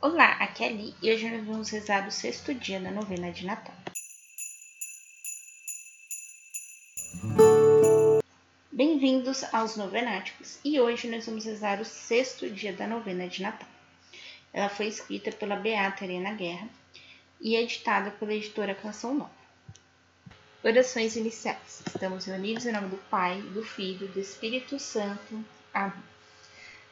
Olá, aqui é a Li e hoje nós vamos rezar o sexto dia da novena de Natal. Bem-vindos aos Novenáticos e hoje nós vamos rezar o sexto dia da novena de Natal. Ela foi escrita pela Beata Helena Guerra e editada pela editora Canção Nova. Orações iniciais. Estamos reunidos em nome do Pai, do Filho do Espírito Santo. Amém.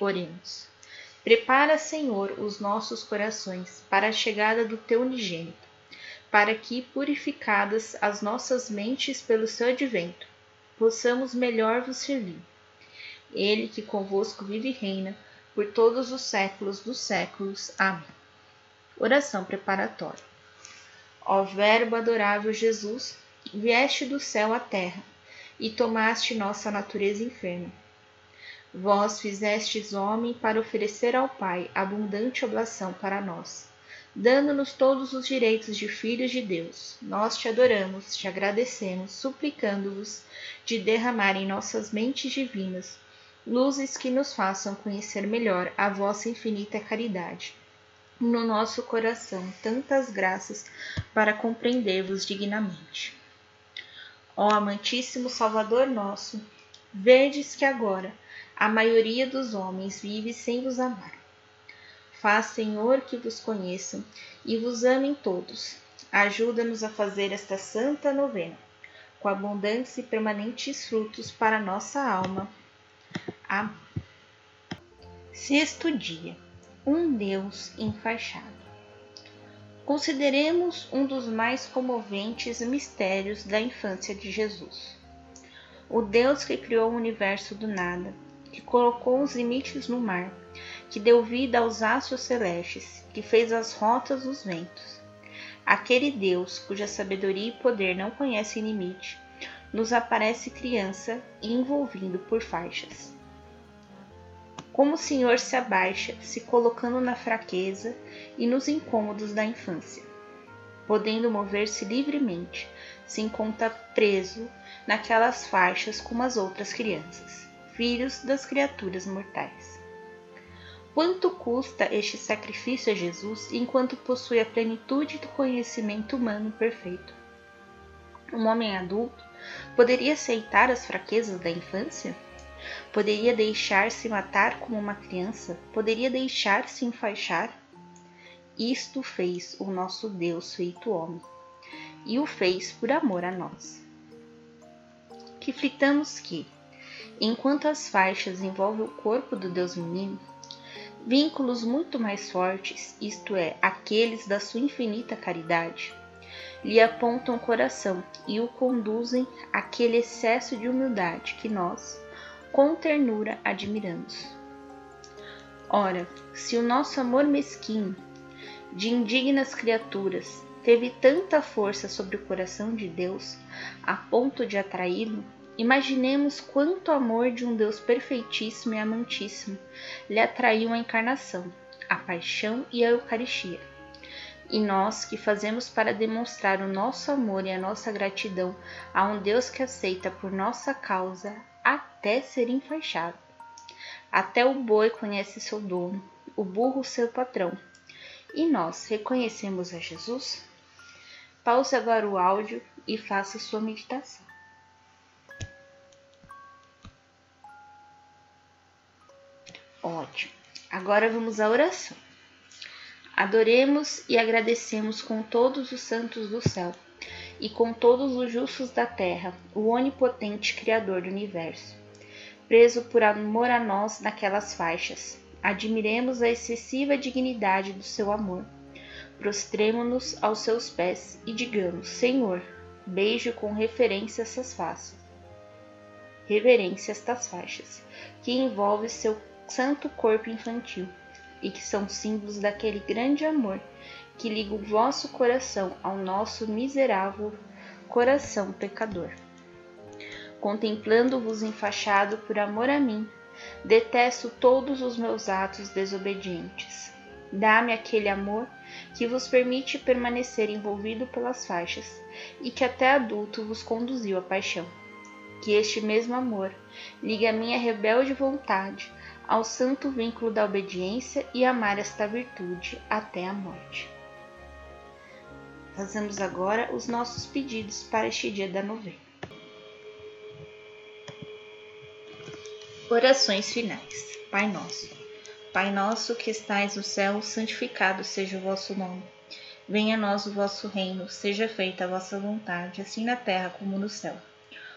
Oremos. Prepara, Senhor, os nossos corações para a chegada do teu unigênito, para que, purificadas as nossas mentes pelo seu advento, possamos melhor vos servir. Ele que convosco vive e reina por todos os séculos dos séculos. Amém. Oração preparatória. Ó Verbo adorável Jesus, vieste do céu à terra e tomaste nossa natureza enferma Vós fizestes homem para oferecer ao Pai abundante oblação para nós, dando-nos todos os direitos de filhos de Deus. Nós te adoramos, te agradecemos, suplicando-vos de derramar em nossas mentes divinas luzes que nos façam conhecer melhor a vossa infinita caridade. No nosso coração, tantas graças para compreender-vos dignamente. Ó amantíssimo Salvador nosso, vedes que agora a maioria dos homens vive sem vos amar. Faz, Senhor, que vos conheçam e vos amem todos. Ajuda-nos a fazer esta santa novena, com abundância e permanentes frutos para nossa alma. Amém. Sexto dia. Um Deus enfaixado. Consideremos um dos mais comoventes mistérios da infância de Jesus. O Deus que criou o universo do nada que colocou os limites no mar, que deu vida aos astros celestes, que fez as rotas dos ventos. Aquele Deus cuja sabedoria e poder não conhecem limite, nos aparece criança e envolvido por faixas. Como o Senhor se abaixa, se colocando na fraqueza e nos incômodos da infância, podendo mover-se livremente, se encontra preso naquelas faixas como as outras crianças filhos das criaturas mortais. Quanto custa este sacrifício a Jesus enquanto possui a plenitude do conhecimento humano perfeito? Um homem adulto poderia aceitar as fraquezas da infância? Poderia deixar-se matar como uma criança? Poderia deixar-se enfaixar? Isto fez o nosso Deus feito homem, e o fez por amor a nós. Que fritamos que, enquanto as faixas envolvem o corpo do Deus menino, vínculos muito mais fortes, isto é, aqueles da sua infinita caridade, lhe apontam o coração e o conduzem àquele excesso de humildade que nós, com ternura, admiramos. Ora, se o nosso amor mesquinho, de indignas criaturas, teve tanta força sobre o coração de Deus a ponto de atraí-lo, Imaginemos quanto amor de um Deus perfeitíssimo e amantíssimo lhe atraiu a encarnação, a paixão e a Eucaristia. E nós que fazemos para demonstrar o nosso amor e a nossa gratidão a um Deus que aceita por nossa causa até ser enfaixado. Até o boi conhece seu dono, o burro seu patrão. E nós reconhecemos a Jesus? Pause agora o áudio e faça sua meditação. Ótimo. Agora vamos à oração. Adoremos e agradecemos com todos os santos do céu e com todos os justos da terra, o onipotente Criador do universo. Preso por amor a nós naquelas faixas, admiremos a excessiva dignidade do seu amor. Prostremo-nos aos seus pés e digamos: Senhor, beijo com referência essas faixas. Reverência estas faixas, que envolve seu santo corpo infantil, e que são símbolos daquele grande amor que liga o vosso coração ao nosso miserável coração pecador. Contemplando-vos enfaixado por amor a mim, detesto todos os meus atos desobedientes. Dá-me aquele amor que vos permite permanecer envolvido pelas faixas e que até adulto vos conduziu à paixão. Que este mesmo amor ligue a minha rebelde vontade ao santo vínculo da obediência e amar esta virtude até a morte. Fazemos agora os nossos pedidos para este dia da novena. Orações finais. Pai nosso. Pai nosso que estais no céu, santificado seja o vosso nome. Venha a nós o vosso reino, seja feita a vossa vontade, assim na terra como no céu.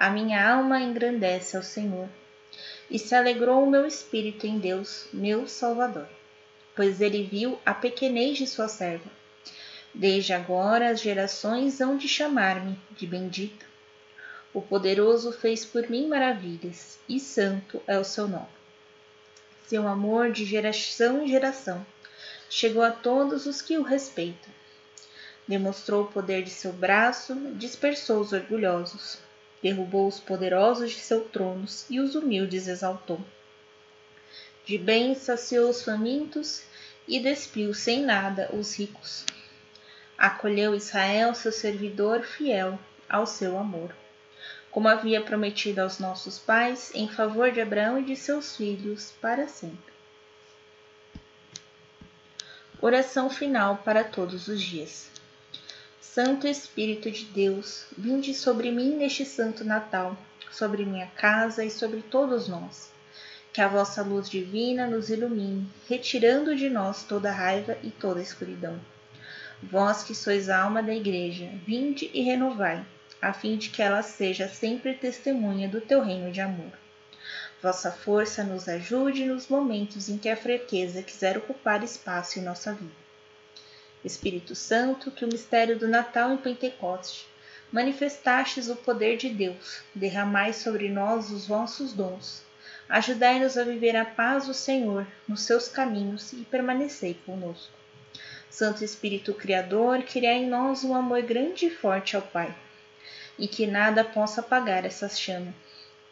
A minha alma engrandece ao Senhor, e se alegrou o meu espírito em Deus, meu Salvador, pois ele viu a pequenez de sua serva. Desde agora as gerações hão de chamar-me de bendita. O poderoso fez por mim maravilhas, e santo é o seu nome. Seu amor de geração em geração chegou a todos os que o respeitam. Demonstrou o poder de seu braço, dispersou os orgulhosos derrubou os poderosos de seus tronos e os humildes exaltou. De bens saciou os famintos e despiu sem nada os ricos. Acolheu Israel, seu servidor fiel ao seu amor, como havia prometido aos nossos pais, em favor de Abraão e de seus filhos para sempre. Oração final para todos os dias. Santo Espírito de Deus, vinde sobre mim neste santo Natal, sobre minha casa e sobre todos nós. Que a vossa luz divina nos ilumine, retirando de nós toda raiva e toda escuridão. Vós que sois a alma da Igreja, vinde e renovai, a fim de que ela seja sempre testemunha do teu reino de amor. Vossa força nos ajude nos momentos em que a fraqueza quiser ocupar espaço em nossa vida. Espírito Santo, que o mistério do Natal e Pentecoste manifestastes o poder de Deus, derramai sobre nós os vossos dons. Ajudai-nos a viver a paz do Senhor nos seus caminhos e permanecei conosco. Santo Espírito Criador, criai em nós um amor grande e forte ao Pai, e que nada possa apagar essa chama.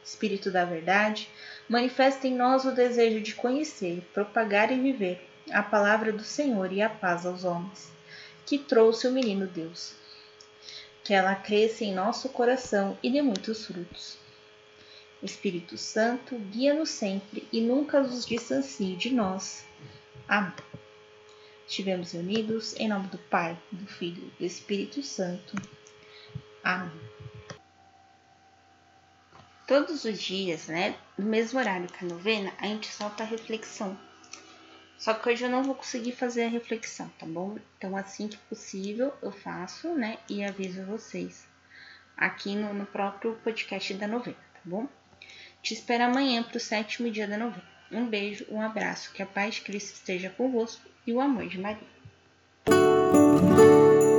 Espírito da verdade, manifesta em nós o desejo de conhecer, propagar e viver a palavra do Senhor e a paz aos homens, que trouxe o menino Deus. Que ela cresça em nosso coração e dê muitos frutos. Espírito Santo, guia-nos sempre e nunca nos distancie de nós. Amém. Estivemos unidos em nome do Pai, do Filho e do Espírito Santo. Amém. Todos os dias, né, no mesmo horário que a novena, a gente solta a reflexão só que hoje eu não vou conseguir fazer a reflexão, tá bom? Então, assim que possível, eu faço, né? E aviso vocês aqui no, no próprio podcast da novena, tá bom? Te espero amanhã para o sétimo dia da novena. Um beijo, um abraço, que a paz de Cristo esteja convosco e o amor de Maria.